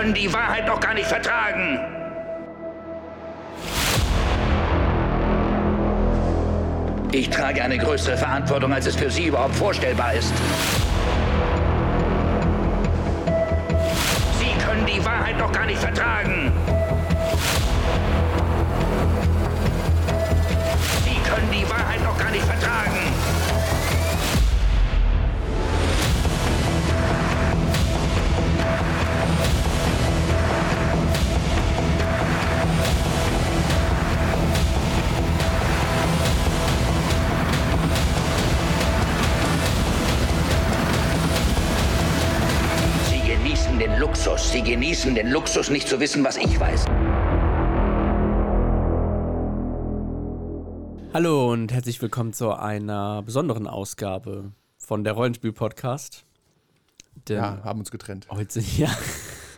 können die Wahrheit doch gar nicht vertragen. Ich trage eine größere Verantwortung, als es für Sie überhaupt vorstellbar ist. Sie können die Wahrheit doch gar nicht vertragen. Sie können die Wahrheit doch gar nicht vertragen. Luxus. Sie genießen den Luxus, nicht zu wissen, was ich weiß. Hallo und herzlich willkommen zu einer besonderen Ausgabe von der Rollenspiel-Podcast. Ja, haben uns getrennt. heute sind ja,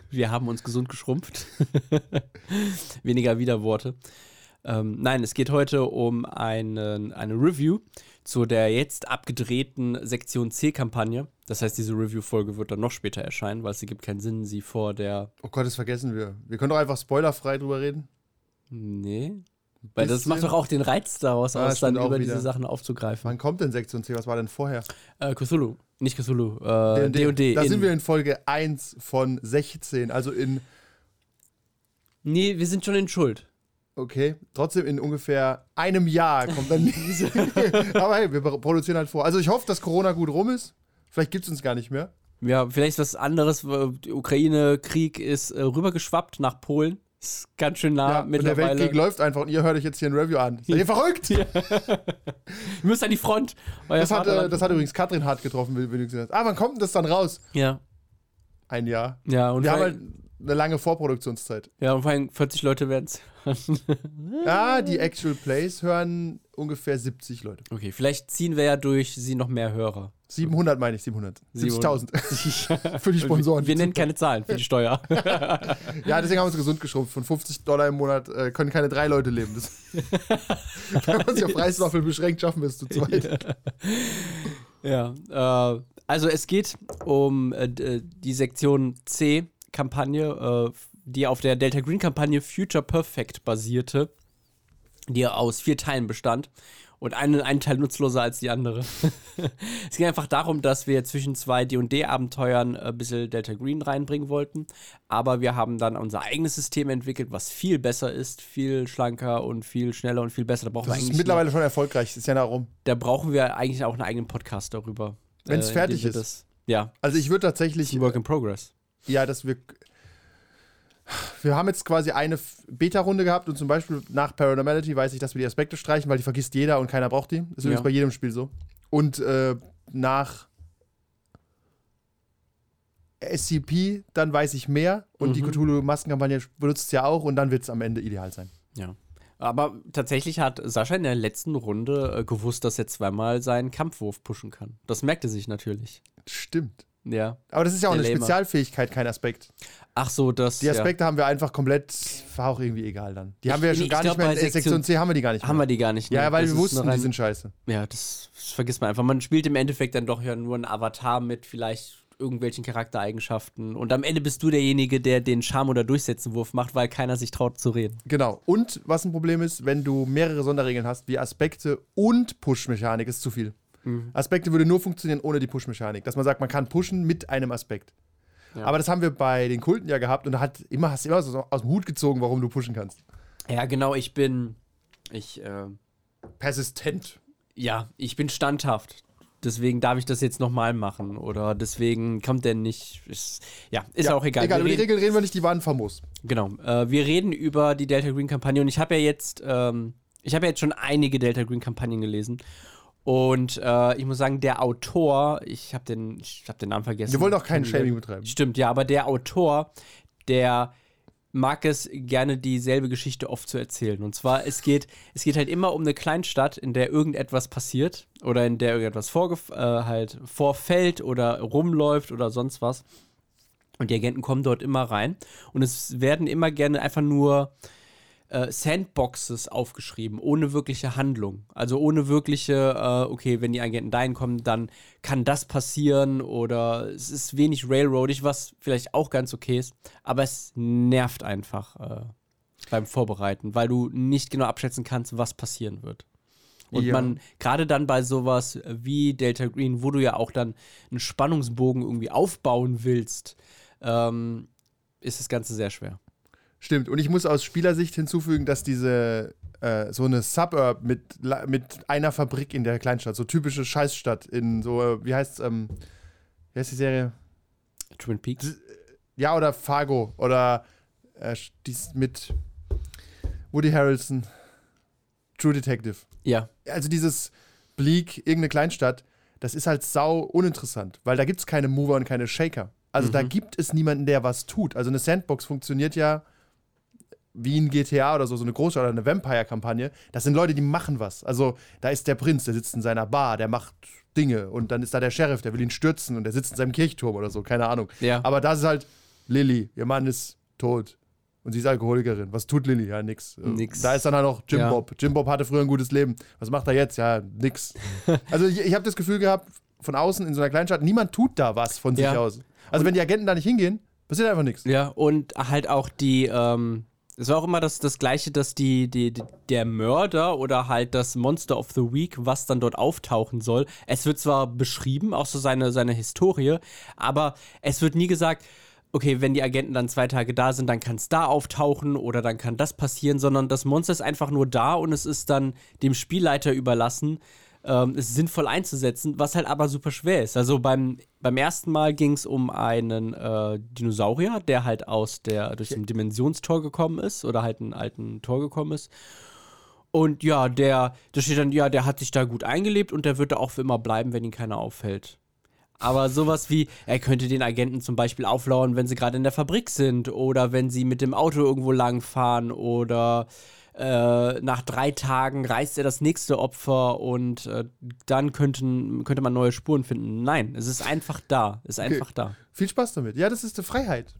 wir haben uns gesund geschrumpft. Weniger Widerworte. Ähm, nein, es geht heute um einen, eine Review zu der jetzt abgedrehten Sektion C-Kampagne. Das heißt, diese Review-Folge wird dann noch später erscheinen, weil es gibt keinen Sinn, sie vor der. Oh Gott, das vergessen wir. Wir können doch einfach spoilerfrei drüber reden. Nee. Weil das macht doch auch den Reiz daraus Ah, aus, dann über wieder. diese Sachen aufzugreifen. Wann kommt denn Sektion C? Was war denn vorher? Äh, Cthulhu. Nicht Cthulhu. Äh, D&D. Da in- sind wir in Folge 1 von 16. Also in, Nee, wir sind schon in Schuld. Okay, trotzdem in ungefähr einem Jahr kommt dann diese. Aber hey, wir produzieren halt vor. Also ich hoffe, dass Corona gut rum ist. Vielleicht gibt es uns gar nicht mehr. Ja, vielleicht was anderes. Der Ukraine-Krieg ist äh, rübergeschwappt nach Polen. Ist ganz schön nah ja, und der mittlerweile. Weltkrieg läuft einfach und ihr hört euch jetzt hier ein Review an. Seid ihr verrückt? Ihr müsst an die Front. Das hat, äh, das hat übrigens Katrin hart getroffen, wie wie du gesagt hast. Ah, wann kommt denn das dann raus? ja. Ein Jahr. Ja, und Wir haben halt eine lange Vorproduktionszeit. ja, und vor allem 40 Leute werden es. Ja, die Actual Plays hören ungefähr 70 Leute. Okay, vielleicht ziehen wir ja durch sie noch mehr Hörer. 700 meine ich, 700. 70.000. Für die Sponsoren. Wir nennen keine Zahlen für die Steuer. ja, deswegen haben wir uns gesund geschrumpft. Von 50 Dollar im Monat äh, können keine drei Leute leben. Das Wenn man sich auf Reiswaffel beschränkt, schaffen wir es zu zweit. Ja, äh, also es geht um äh, äh, die Sektion C-Kampagne, äh, die auf der Delta Green-Kampagne Future Perfect basierte, die aus vier Teilen bestand und einen, ein Teil nutzloser als die andere. es ging einfach darum, dass wir zwischen zwei D&D-Abenteuern ein bisschen Delta Green reinbringen wollten, aber wir haben dann unser eigenes System entwickelt, was viel besser ist, viel schlanker und viel schneller und viel besser. Da brauchen wir Das ist eigentlich mittlerweile schon erfolgreich. Ist ja darum. da brauchen wir eigentlich auch einen eigenen Podcast darüber. Wenn's in fertig dem wir ist. Das, ja, Also ich würde tatsächlich, ist Work in Progress. Ja, dass wir, wir haben jetzt quasi eine Beta-Runde gehabt und zum Beispiel nach Paranormality weiß ich, dass wir die Aspekte streichen, weil die vergisst jeder und keiner braucht die. Das ist übrigens Ja. bei jedem Spiel so. Und äh, nach SCP, dann weiß ich mehr und die Mhm. Cthulhu-Maskenkampagne benutzt es ja auch und dann wird es am Ende ideal sein. Ja. Aber tatsächlich hat Sascha in der letzten Runde äh, gewusst, dass er zweimal seinen Kampfwurf pushen kann. Das merkte sich natürlich. Stimmt. Ja. Aber das ist ja auch eine Lamer. Spezialfähigkeit, kein Aspekt. Ach so, das. Die Aspekte haben wir einfach komplett, war auch irgendwie egal dann. Die haben wir ja schon ich gar glaub, nicht mehr in Sektion, Sektion C haben wir die gar nicht ja, haben mehr. wir die gar nicht. ja, ne? weil Das wir wussten, eine die sind scheiße. Ja, das, das vergisst man einfach. Man spielt im Endeffekt dann doch ja nur einen Avatar mit vielleicht irgendwelchen Charaktereigenschaften. Und am Ende bist du derjenige, der den Charme- oder Durchsetzenwurf macht, weil keiner sich traut zu reden. Genau. Und was ein Problem ist, wenn du mehrere Sonderregeln hast, wie Aspekte und Push-Mechanik, ist zu viel. Mhm. Aspekte würde nur funktionieren ohne die Push-Mechanik. Dass man sagt, man kann pushen mit einem Aspekt. Ja. Aber das haben wir bei den Kulten ja gehabt und da hat immer, hast du immer so aus dem Hut gezogen, warum du pushen kannst. Ja, genau, ich bin. Ich, äh, Persistent. ja, ich bin standhaft. Deswegen darf ich das jetzt nochmal machen. Oder deswegen kommt der nicht. Ist, ja, ist auch egal. Egal, Wir über die reden- Regeln reden wir nicht, die waren famos. Genau. Äh, wir reden über die Delta Green Kampagne und ich habe ja jetzt, ähm, ich habe ja jetzt schon einige Delta Green Kampagnen gelesen. Und äh, ich muss sagen, der Autor, ich habe den, ich habe den Namen vergessen. Wir wollen auch kein Von- Shaming betreiben. Stimmt, ja, aber der Autor, der mag es gerne dieselbe Geschichte oft zu erzählen. Und zwar, es geht, es geht halt immer um eine Kleinstadt, in der irgendetwas passiert oder in der irgendetwas äh, halt vorfällt oder rumläuft oder sonst was. Und die Agenten kommen dort immer rein. Und es werden immer gerne einfach nur äh, Sandboxes aufgeschrieben, ohne wirkliche Handlung. Also ohne wirkliche, äh, okay, wenn die Agenten dahin kommen, dann kann das passieren oder es ist wenig railroadig, was vielleicht auch ganz okay ist, aber es nervt einfach äh, beim Vorbereiten, weil du nicht genau abschätzen kannst, was passieren wird. Und Ja. man, gerade dann bei sowas wie Delta Green, wo du ja auch dann einen Spannungsbogen irgendwie aufbauen willst, ähm, ist das Ganze sehr schwer. Stimmt. Und ich muss aus Spielersicht hinzufügen, dass diese äh, so eine Suburb mit, mit einer Fabrik in der Kleinstadt, so typische Scheißstadt in so, äh, wie heißt's, ähm, wie heißt die Serie? Twin Peaks. Ja, oder Fargo oder äh, dies mit Woody Harrelson, True Detective. Ja, Also dieses Bleak, irgendeine Kleinstadt, das ist halt sau uninteressant, weil da gibt es keine Mover und keine Shaker. Also da gibt es niemanden, der was tut. Also eine Sandbox funktioniert ja wie ein GTA oder so, so eine Großstadt oder eine Vampire-Kampagne. Das sind Leute, die machen was. Also da ist der Prinz, der sitzt in seiner Bar, der macht Dinge und dann ist da der Sheriff, der will ihn stürzen und der sitzt in seinem Kirchturm oder so, keine Ahnung. Ja. Aber das ist halt Lilly, ihr Mann ist tot. Und sie ist Alkoholikerin. Was tut Lilly? Ja, nix. Nix. Da ist dann halt noch Jim Ja. Bob. Jim Bob hatte früher ein gutes Leben. Was macht er jetzt? Ja, nix. also ich, ich habe das Gefühl gehabt, von außen in so einer Kleinstadt, niemand tut da was von sich Ja. aus. Also wenn die Agenten da nicht hingehen, passiert einfach nichts. Ja, und halt auch die, ähm, es war auch immer das, das Gleiche, dass die, die, der Mörder oder halt das Monster of the Week, was dann dort auftauchen soll, es wird zwar beschrieben, auch so seine, seine Historie, aber es wird nie gesagt, okay, wenn die Agenten dann zwei Tage da sind, dann kann es da auftauchen oder dann kann das passieren, sondern das Monster ist einfach nur da und es ist dann dem Spielleiter überlassen, ähm, es sinnvoll einzusetzen, was halt aber super schwer ist. Also beim, beim ersten Mal ging es um einen äh, Dinosaurier, der halt aus der, durch ein Dimensionstor gekommen ist oder halt einen alten Tor gekommen ist. Und ja, der, da steht dann, ja, der hat sich da gut eingelebt und der wird da auch für immer bleiben, wenn ihn keiner auffällt. Aber sowas wie, er könnte den Agenten zum Beispiel auflauern, wenn sie gerade in der Fabrik sind oder wenn sie mit dem Auto irgendwo langfahren oder äh, nach drei Tagen reißt er das nächste Opfer und äh, dann könnten, könnte man neue Spuren finden. Nein, es ist einfach da. Es ist einfach da. Viel Spaß damit. Ja, das ist eine Freiheit.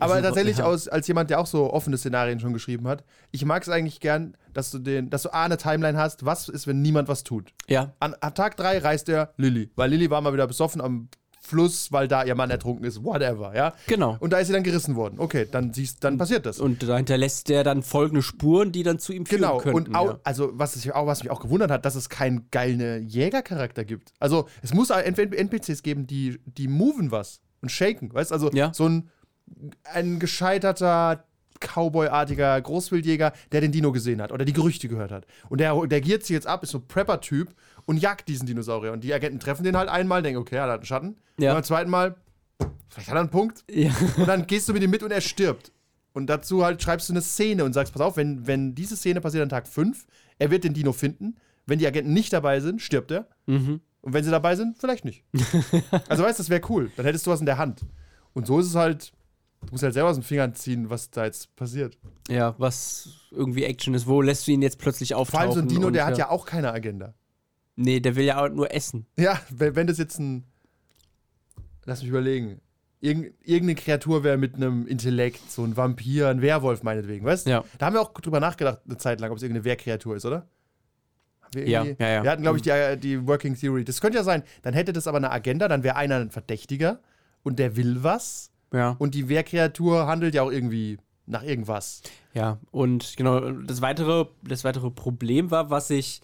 Aber Also, tatsächlich ja. aus, als jemand, der auch so offene Szenarien schon geschrieben hat, ich mag es eigentlich gern, dass du den, dass du A, eine Timeline hast, was ist, wenn niemand was tut. Ja, An, an Tag 3 reist er Lilly, weil Lilly war mal wieder besoffen am Fluss, weil da ihr Mann ertrunken ist, whatever, ja. Genau. Und da ist sie dann gerissen worden. Okay, dann siehst, dann passiert das. und da hinterlässt der dann folgende Spuren, die dann zu ihm führen Genau, könnten. und auch, ja. also was, ich, auch, was mich auch gewundert hat, dass es keinen geilen Jägercharakter gibt. Also es muss NPCs geben, die, die moven was und shaken, weißt also Ja. so ein, ein gescheiterter Cowboy-artiger Großwildjäger, der den Dino gesehen hat oder die Gerüchte gehört hat. Und der, der giert sich jetzt ab, ist so ein Prepper-Typ und jagt diesen Dinosaurier. Und die Agenten treffen den halt einmal, denken, okay, er hat einen Schatten. Ja. Und beim zweiten Mal, vielleicht hat er einen Punkt. ja. Und dann gehst du mit ihm mit und er stirbt. Und dazu halt schreibst du eine Szene und sagst, pass auf, wenn, wenn diese Szene passiert an Tag 5, er wird den Dino finden. Wenn die Agenten nicht dabei sind, stirbt er. Mhm. Und wenn sie dabei sind, vielleicht nicht. also weißt du, das wäre cool. Dann hättest du was in der Hand. Und so ist es halt, du musst halt selber aus den Fingern ziehen, was da jetzt passiert. ja, was irgendwie Action ist. Wo lässt du ihn jetzt plötzlich Vor auftauchen? allem so ein Dino, und, der hat ja auch keine Agenda. Nee, der will ja auch nur essen. Ja, wenn, wenn das jetzt ein, lass mich überlegen, Irgend, irgendeine Kreatur wäre mit einem Intellekt, so ein Vampir, ein Werwolf meinetwegen, weißt du? Ja. Da haben wir auch drüber nachgedacht, eine Zeit lang, ob es irgendeine Wehrkreatur ist, oder? Wir Ja, ja, ja. Wir hatten, glaube ich, die, äh, die Working Theory. Das könnte ja sein. Dann hätte das aber eine Agenda, dann wäre einer ein Verdächtiger und der will was. Ja. Und die Wehrkreatur handelt ja auch irgendwie nach irgendwas. Ja, und genau, das weitere, das weitere Problem war, was ich,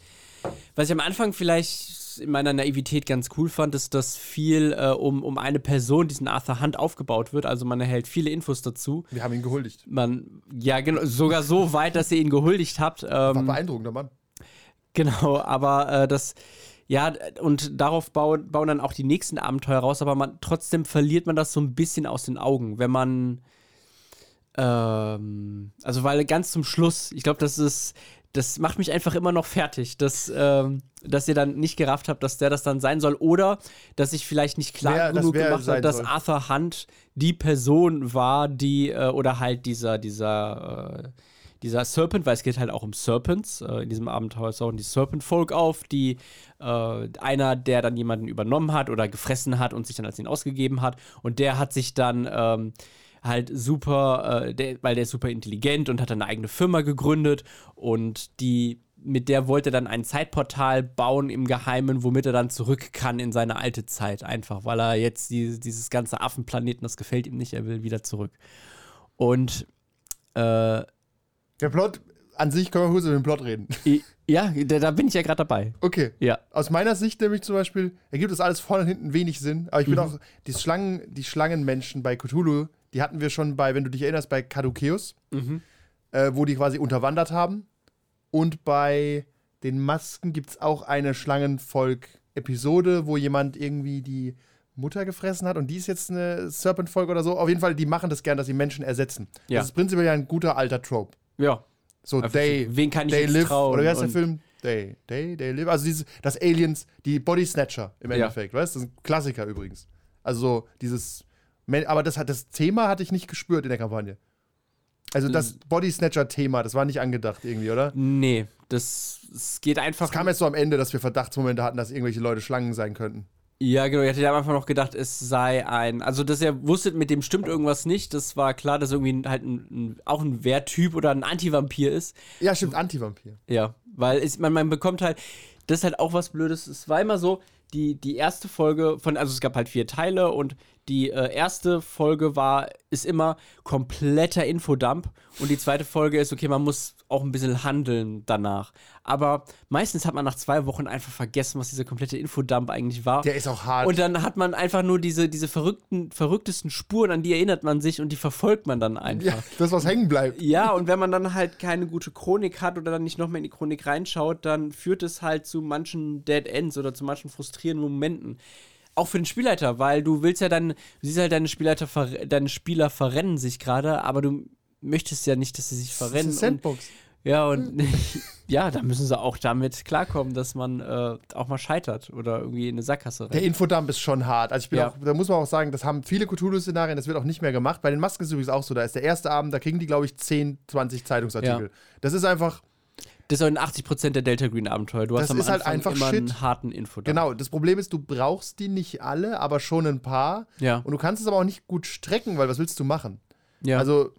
was ich am Anfang vielleicht in meiner Naivität ganz cool fand, ist, dass viel äh, um, um eine Person, diesen Arthur Hunt, aufgebaut wird. Also man erhält viele Infos dazu. Wir haben ihn gehuldigt. Man, ja, genau, sogar so weit, dass ihr ihn gehuldigt habt. War Ähm, beeindruckender Mann. Genau, aber äh, das, ja, und darauf bauen, bauen dann auch die nächsten Abenteuer raus, aber man, trotzdem verliert man das so ein bisschen aus den Augen, wenn man, ähm, also weil ganz zum Schluss, ich glaube, das ist, das macht mich einfach immer noch fertig, dass, ähm, dass ihr dann nicht gerafft habt, dass der das dann sein soll oder dass ich vielleicht nicht klar Wer- genug gemacht habe, dass soll. Arthur Hunt die Person war, die, äh, oder halt dieser, dieser, äh, dieser Serpent, weil es geht halt auch um Serpents. Äh, in diesem Abenteuer tauchen die Serpent-Folk auf, die äh, einer, der dann jemanden übernommen hat oder gefressen hat und sich dann als ihn ausgegeben hat. Und der hat sich dann ähm, halt super, äh, der, weil der ist super intelligent und hat eine eigene Firma gegründet und die mit der wollte er dann ein Zeitportal bauen im Geheimen, womit er dann zurück kann in seine alte Zeit, einfach, weil er jetzt die, dieses ganze Affenplaneten, das gefällt ihm nicht, er will wieder zurück. Und äh, Der Plot, an sich können wir kurz über den Plot reden. ja, da, da bin ich ja gerade dabei. Okay. Ja. Aus meiner Sicht nämlich zum Beispiel, ergibt das alles vorne und hinten wenig Sinn. Aber ich Mhm. bin auch, die Schlangen, die Schlangenmenschen bei Cthulhu, die hatten wir schon bei, wenn du dich erinnerst, bei Caduceus, Mhm. äh, wo die quasi unterwandert haben. Und bei den Masken gibt es auch eine Schlangenvolk-Episode, wo jemand irgendwie die Mutter gefressen hat und die ist jetzt eine Serpent-Volk oder so. Auf jeden Fall, die machen das gern, dass sie Menschen ersetzen. Ja. Das ist prinzipiell ja ein guter alter Trope. Ja. So, Einfach they, wen kann ich they live, trauen oder wie heißt der Film? They, they, they live. Also dieses, das Aliens, die Body Snatcher im Ja. Endeffekt, weißt du? Das ist ein Klassiker übrigens. Also so dieses, aber das, hat, das Thema hatte ich nicht gespürt in der Kampagne. Also das Body Snatcher-Thema, das war nicht angedacht irgendwie, oder? Nee, das es geht einfach. Es kam jetzt so am Ende, dass wir Verdachtsmomente hatten, dass irgendwelche Leute Schlangen sein könnten. Ja, genau. Ich hatte am Anfang noch gedacht, es sei ein. Also, dass ihr wusstet, mit dem stimmt irgendwas nicht. Das war klar, dass irgendwie halt ein, ein, auch ein Wehrtyp oder ein Antivampir ist. Ja, stimmt, Antivampir. Ja, weil es, man, man bekommt halt. Das ist halt auch was Blödes. Es war immer so, die, die erste Folge von. Also, es gab halt vier Teile und die äh, erste Folge war, ist immer kompletter Infodump und die zweite Folge ist, okay, man muss auch ein bisschen handeln danach. Aber meistens hat man nach zwei Wochen einfach vergessen, was dieser komplette Infodump eigentlich war. Der ist auch hart. Und dann hat man einfach nur diese, diese verrückten, verrücktesten Spuren, an die erinnert man sich und die verfolgt man dann einfach. ja, das, was hängen bleibt. Ja, und wenn man dann halt keine gute Chronik hat oder dann nicht noch mehr in die Chronik reinschaut, dann führt es halt zu manchen Dead Ends oder zu manchen frustrierenden Momenten. Auch für den Spielleiter, weil du willst ja dann, du siehst halt deine Spielleiter, deine Spieler verrennen sich gerade, aber du möchtest ja nicht, dass sie sich Das verrennen. ist Und, Sandbox. ja, und ja, da müssen sie auch damit klarkommen, dass man äh, auch mal scheitert oder irgendwie in eine Sackgasse rennt. Der Infodump ist schon hart. Also ich bin Ja. auch, da muss man auch sagen, das haben viele Cthulhu-Szenarien, das wird auch nicht mehr gemacht. Bei den Masken ist es übrigens auch so. Da ist der erste Abend, da kriegen die, glaube ich, 10, 20 Zeitungsartikel. Ja. Das ist einfach, Das ist auch in 80% der Delta Green Abenteuer. Du Das hast am ist halt Anfang einfach immer Shit. einen harten Info. genau. Das Problem ist, du brauchst die nicht alle, aber schon ein paar. Ja. Und du kannst es aber auch nicht gut strecken, weil was willst du machen? ja. Also,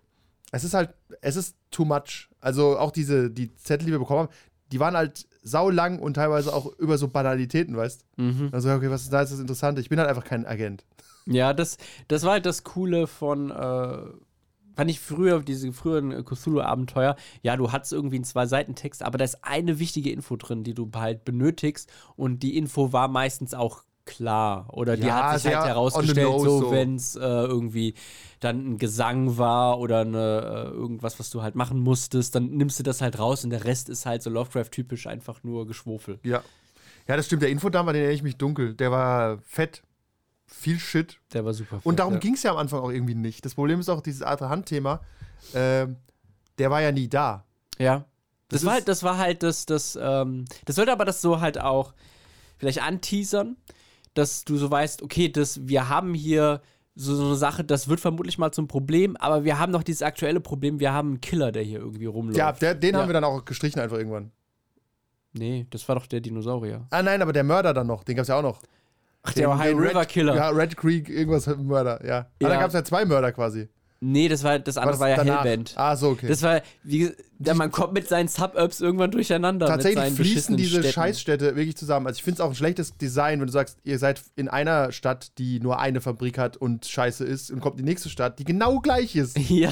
es ist halt, es ist too much. Also auch diese, die Zettel, die wir bekommen haben, die waren halt saulang und teilweise auch über so Banalitäten, weißt mhm. Also, okay, was ist da jetzt das Interessante? Ich bin halt einfach kein Agent. Ja, das, das war halt das Coole von, äh, fand ich früher, diese früheren äh, Cthulhu-Abenteuer. Ja, du hattest irgendwie einen Zwei-Seiten-Text, aber da ist eine wichtige Info drin, die du halt benötigst. Und die Info war meistens auch klar. Oder die Ja, hat sich halt herausgestellt, nose so, so. wenn es äh, irgendwie dann ein Gesang war oder eine, äh, irgendwas, was du halt machen musstest, dann nimmst du das halt raus und der Rest ist halt so Lovecraft-typisch einfach nur Geschwofel. Ja. Ja, das stimmt. Der Infodump, an den erinnere ich mich dunkel. Der war fett. Viel Shit. Der war super. Und darum ja. ging es ja am Anfang auch irgendwie nicht. Das Problem ist auch dieses Arthur Hand-Thema. ähm, der war ja nie da. Ja. Das, Das war halt, das war halt das, das, ähm, das sollte aber das so halt auch vielleicht anteasern, dass du so weißt, okay, das, wir haben hier so, so eine Sache, das wird vermutlich mal zum Problem, aber wir haben noch dieses aktuelle Problem, wir haben einen Killer, der hier irgendwie rumläuft. Ja, der, den Ja. haben wir dann auch gestrichen einfach irgendwann. Nee, das war doch der Dinosaurier. Ah, nein, aber der Mörder dann noch. Den gab es ja auch noch. Ach, der Ohio Red- River Killer. Ja, Red Creek, irgendwas mit Mörder, ja. Ah, Ja. da gab es ja zwei Mörder quasi. Nee, das war das andere das war ja? Hellbent. Ah, so, okay. Das war, wie ja, man kommt mit seinen Suburbs irgendwann durcheinander. Tatsächlich fließen diese Städten. Scheißstädte wirklich zusammen. Also ich finde es auch ein schlechtes Design, wenn du sagst, ihr seid in einer Stadt, die nur eine Fabrik hat und scheiße ist, und kommt die nächste Stadt, die genau gleich ist. Ja,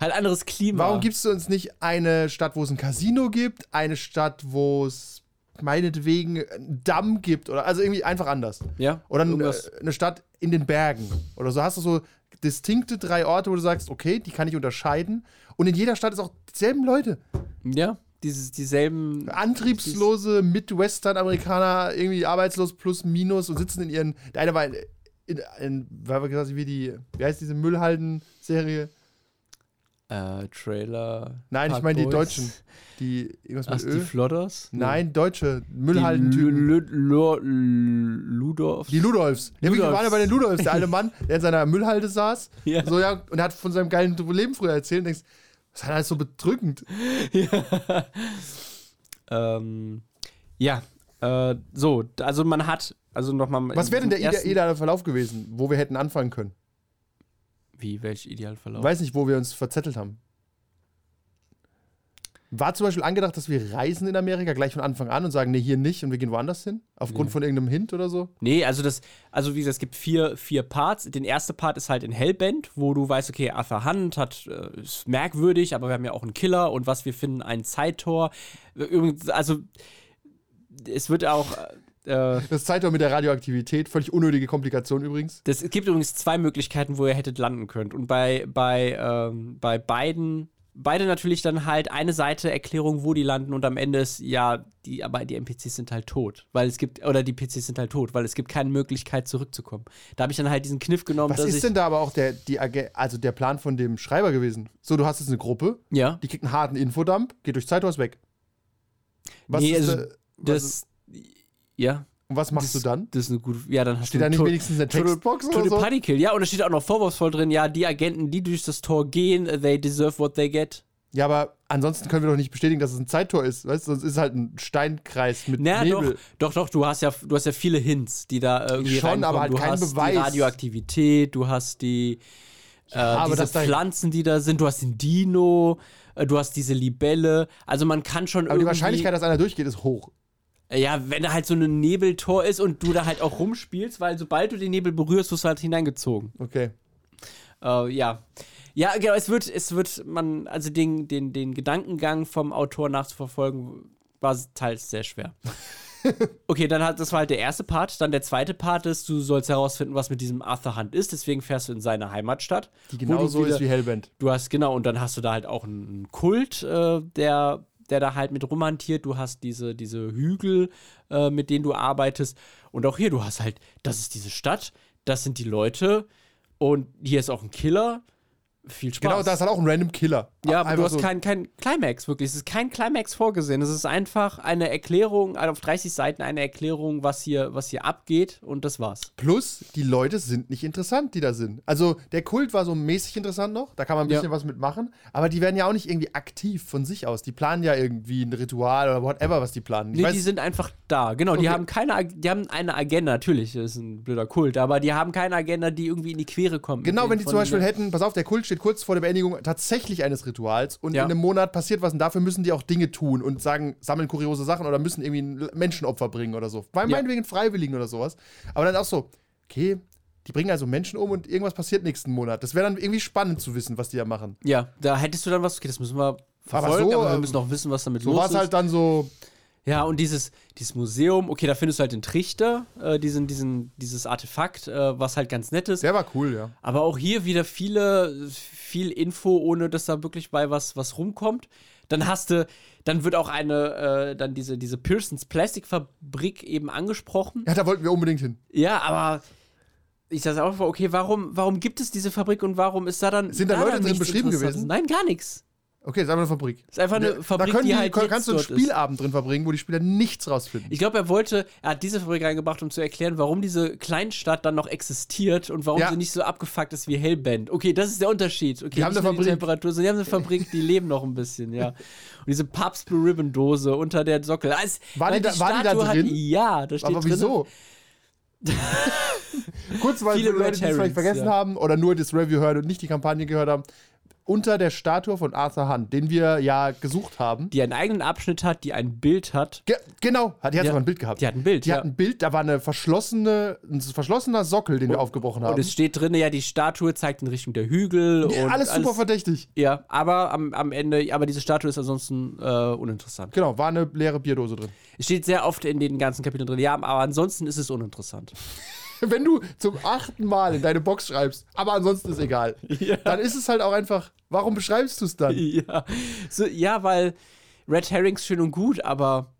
halt anderes Klima. Warum gibst du uns nicht eine Stadt, wo es ein Casino gibt, eine Stadt, wo es meinetwegen einen Damm gibt oder also irgendwie einfach anders. Ja, Oder irgendwas- äh, eine Stadt in den Bergen oder so hast du so distinkte drei Orte, wo du sagst, okay, die kann ich unterscheiden und in jeder Stadt ist auch dieselben Leute. Ja, dieses, dieselben. Antriebslose Midwestern-Amerikaner, irgendwie arbeitslos plus minus und sitzen in ihren. Der eine war in, in, in wie die, wie heißt diese Müllhalden-Serie? Äh, Trailer. Nein, ich Park meine die. Deutschen. Die irgendwas Ach, mit die Ö. Flodders? Nein, deutsche Die Müllhaldentypen. Lu- Ludolfs? Die Ludolfs. Ja, wir waren ja bei den Ludolfs. Der alte Mann, der in seiner Müllhalde saß. Ja. So, ja, und er hat von seinem geilen Leben früher erzählt. Und denkst, was hat er alles so bedrückend? Ähm, ja, äh, so, also man hat, also nochmal. Was wäre denn der ide ideale Verlauf gewesen, wo wir hätten anfangen können? Wie, welch Idealverlauf? Ich weiß nicht, wo wir uns verzettelt haben. War zum Beispiel angedacht, dass wir reisen in Amerika gleich von Anfang an und sagen, nee, hier nicht und wir gehen woanders hin? Aufgrund von irgendeinem Hint oder so? Nee, also das, also wie gesagt, es gibt vier, vier Parts. Den erste Part ist halt in Hellbent, wo du weißt, okay, Arthur Hunt hat, äh, ist merkwürdig, aber wir haben ja auch einen Killer und was wir finden, ein Zeittor. Übrigens, also es wird auch. Äh, Das zeigt doch mit der Radioaktivität, völlig unnötige Komplikation übrigens. das, es gibt übrigens zwei Möglichkeiten, wo ihr hättet landen könnt. Und bei, bei, ähm, bei beiden, beide natürlich dann halt eine Seite Erklärung, wo die landen und am Ende ist ja, die, aber die NPCs sind halt tot. Weil es gibt, oder die PCs sind halt tot, weil es gibt keine Möglichkeit zurückzukommen. Da habe ich dann halt diesen Kniff genommen, Was ist denn da aber auch der, die, also der Plan von dem Schreiber gewesen? So, du hast jetzt eine Gruppe, ja. die kriegt einen harten Infodump, geht durch Zeithaus weg. Was, Nee, ist, also da- was, Das. Ja. und was machst das, du dann? Das ist eine gute. Ja, dann hast Steht du da nicht To- wenigstens eine Textbox oder Total so? Party Kill. Ja, und da steht auch noch vorwurfsvoll drin, ja, die Agenten, die durch das Tor gehen, they deserve what they get. Ja, aber ansonsten können wir doch nicht bestätigen, dass es ein Zeittor ist. Weißt du, sonst ist es halt ein Steinkreis mit Na, doch, Nebel. doch, doch, du hast ja, du hast ja viele Hints, die da irgendwie Schon, reinkommen. aber halt du kein hast Beweis. die Radioaktivität, du hast die äh, aber diese Pflanzen, die da sind, du hast den Dino, äh, du hast diese Libelle. Also man kann schon Aber die irgendwie, Wahrscheinlichkeit, dass einer durchgeht, ist hoch. Äh, ja, wenn da halt so ein Nebeltor ist und du da halt auch rumspielst, weil sobald du den Nebel berührst, wirst du halt hineingezogen. Okay. Äh, ja. Ja, genau, es wird, es wird, man, also den, den, den Gedankengang vom Autor nachzuverfolgen, war teils sehr schwer. okay, dann hat, das war halt der erste Part. Dann der zweite Part ist, du sollst herausfinden, was mit diesem Arthur Hunt ist. Deswegen fährst du in seine Heimatstadt. Die genauso wieder- ist wie Hellbent. Du hast, genau, und dann hast du da halt auch einen Kult, äh, der, der da halt mit rumhantiert. Du hast diese, diese Hügel, äh, mit denen du arbeitest. Und auch hier, du hast halt, das ist diese Stadt, das sind die Leute und hier ist auch ein Killer. Viel Spaß. Genau, da ist halt auch ein random Killer. ja, aber du hast so. keinen kein Climax, wirklich. Es ist kein Climax vorgesehen. Es ist einfach eine Erklärung, also auf 30 Seiten eine Erklärung, was hier, was hier abgeht und das war's. Plus, die Leute sind nicht interessant, die da sind. Also, der Kult war so mäßig interessant noch, da kann man ein Ja. bisschen was mitmachen, aber die werden ja auch nicht irgendwie aktiv von sich aus. Die planen ja irgendwie ein Ritual oder whatever, was die planen. Ich Nee, weiß, die sind einfach da. Genau, die Okay. haben keine, die haben eine Agenda, natürlich, das ist ein blöder Kult, aber die haben keine Agenda, die irgendwie in die Quere kommt. genau, wenn die zum Beispiel hätten, pass auf, der Kult steht kurz vor der Beendigung tatsächlich eines Rituals und Ja. in einem Monat passiert was und dafür müssen die auch Dinge tun und sagen, sammeln kuriose Sachen oder müssen irgendwie ein Menschenopfer bringen oder so. Weil Ja. meinetwegen Freiwilligen oder sowas. Aber dann auch so, okay, die bringen also Menschen um und irgendwas passiert nächsten Monat. Das wäre dann irgendwie spannend zu wissen, was die da machen. Ja, da hättest du dann was, okay, das müssen wir verfolgen, so, aber, wir äh, müssen auch wissen, was damit So los war ist. es halt dann so, Ja, und dieses, dieses Museum, okay, da findest du halt den Trichter, äh, diesen, diesen, dieses Artefakt, äh, was halt ganz nett ist. der war cool, ja. Aber auch hier wieder viele, viel Info, ohne dass da wirklich bei was, was rumkommt. Dann hast du, dann wird auch eine, äh, dann diese, diese Pearsons Plastikfabrik eben angesprochen. Ja, da wollten wir unbedingt hin. Ja, aber ich sage auch, okay, warum, warum gibt es diese Fabrik und warum ist da dann. Sind da Leute dann drin beschrieben gewesen? Nein, gar nichts. Okay, ist einfach eine Fabrik. Ist einfach eine Fabrik, da können die die, halt kannst du einen dort ist. Spielabend drin verbringen, wo die Spieler nichts rausfinden. Ich glaube, er wollte, er hat diese Fabrik reingebracht, um zu erklären, warum diese Kleinstadt dann noch existiert und warum Ja. sie nicht so abgefuckt ist wie Hellbent. Okay, das ist der Unterschied. Okay, Die haben eine nur die Fabrik. Temperatur, sondern die haben eine Fabrik, die leben noch ein bisschen, ja. Und diese Papst Blue Ribbon Dose unter der Sockel. Also, War weil die da- war die da drin? Hat, ja, da steht Aber drin. wieso? Kurz, weil Viele Leute, die es vielleicht vergessen ja. haben oder nur das Review hören und nicht die Kampagne gehört haben, unter der Statue von Arthur Hunt, den wir ja gesucht haben. Die einen eigenen Abschnitt hat, die ein Bild hat. Ge genau, hat, die hat Ja. sogar ein Bild gehabt. Die hat ein Bild, Die ja. hat ein Bild, da war eine verschlossene, ein verschlossener Sockel, den wir aufgebrochen haben. Und es steht drin, ja, die Statue zeigt in Richtung der Hügel. Ja, und alles super verdächtig. Ja, aber am, am Ende, aber diese Statue ist ansonsten äh, uninteressant. Genau, war eine leere Bierdose drin. Es steht sehr oft in den ganzen Kapiteln drin, ja, aber ansonsten ist es uninteressant. Wenn du zum achten Mal in deine Box schreibst, aber ansonsten ist egal, dann ist es halt auch einfach, warum beschreibst du es dann? ja. So, ja, weil Red Herrings schön und gut, aber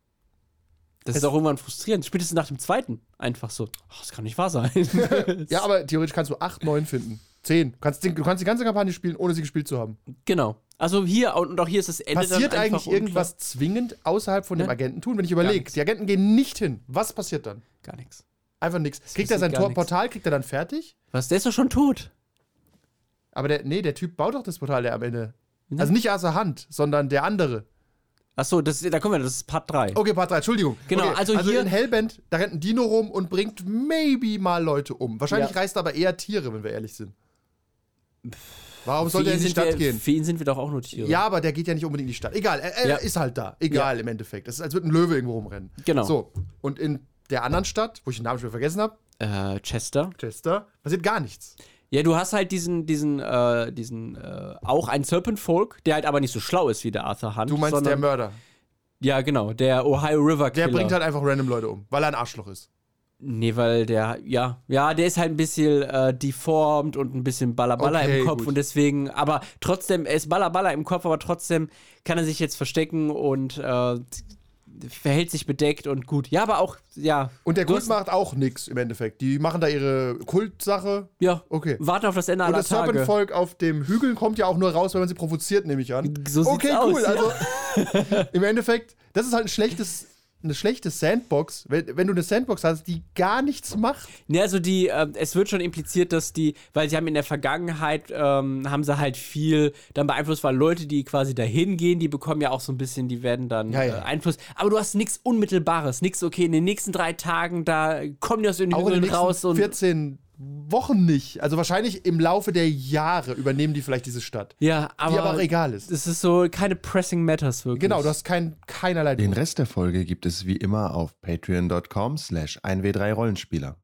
das ist auch irgendwann frustrierend. Spätestens nach dem zweiten einfach so, ach, das kann nicht wahr sein. Ja, aber theoretisch kannst du acht, neun finden. Zehn. Du kannst, du kannst die ganze Kampagne spielen, ohne sie gespielt zu haben. genau. Also hier und auch hier ist das Ende Passiert eigentlich irgendwas zwingend außerhalb von dem Nein. Agenten tun? Wenn ich überlege, die Agenten gehen nicht hin. Was passiert dann? Gar nichts. Einfach nichts. Kriegt er sein Tor nichts. Portal, kriegt er dann fertig? Was, der ist doch schon tot. Aber der, nee, der Typ baut doch das Portal der am Ende. Ne? Also nicht Arthur Hand, sondern der andere. Achso, das, da kommen wir, das ist Part 3. Okay, Part 3, Entschuldigung. Genau, okay, also hier- in Hellbent, da rennt ein Dino rum und bringt maybe mal Leute um. Wahrscheinlich Ja. reißt er aber eher Tiere, wenn wir ehrlich sind. Warum soll der in die Stadt wir, gehen? Für ihn sind wir doch auch nur Tiere. Ja, aber der geht ja nicht unbedingt in die Stadt. Egal, er, er Ja. ist halt da. Egal im Endeffekt. Das ist, als würde ein Löwe irgendwo rumrennen. Genau. So, und in der anderen Stadt, wo ich den Namen schon wieder vergessen habe, Äh, Chester. Chester, passiert gar nichts. Ja, du hast halt diesen, diesen, äh, diesen, äh, auch ein Serpent Folk, der halt aber nicht so schlau ist wie der Arthur Hunt. Du meinst sondern, der Mörder. Ja, genau, der Ohio River Der Killer. bringt halt einfach random Leute um, weil er ein Arschloch ist. Nee, weil der, ja, ja, der ist halt ein bisschen äh, deformed und ein bisschen Ballaballa Okay, im Kopf gut. und deswegen, aber trotzdem, er ist Ballaballa im Kopf, aber trotzdem kann er sich jetzt verstecken und äh, verhält sich bedeckt und gut. Ja, aber auch, ja. Und der Kult macht auch nichts im Endeffekt. Die machen da ihre Kultsache. Ja, Okay. warten auf das Ende Und aller das Tage. Serpent-Volk auf dem Hügel kommt ja auch nur raus, wenn man sie provoziert, nehme ich an. So sieht's okay, aus, cool. ja. Also im Endeffekt, das ist halt ein schlechtes, eine schlechte Sandbox, wenn, wenn du eine Sandbox hast, die gar nichts macht. Ne, also die, äh, es wird schon impliziert, dass die, weil sie haben in der Vergangenheit, ähm, haben sie halt viel dann beeinflusst, weil Leute, die quasi dahin gehen, die bekommen ja auch so ein bisschen, die werden dann Ja, ja. Äh, Einfluss. Aber du hast nichts Unmittelbares, nichts, okay, in den nächsten drei Tagen, da kommen die aus den Hügeln raus und. 14 Wochen nicht. Also wahrscheinlich im Laufe der Jahre übernehmen die vielleicht diese Stadt. ja, aber, die aber auch egal ist. Es ist so keine Pressing Matters wirklich. Genau, du hast kein, keinerlei. Den Rest der Folge gibt es wie immer auf patreon.com slash 1w3rollenspieler.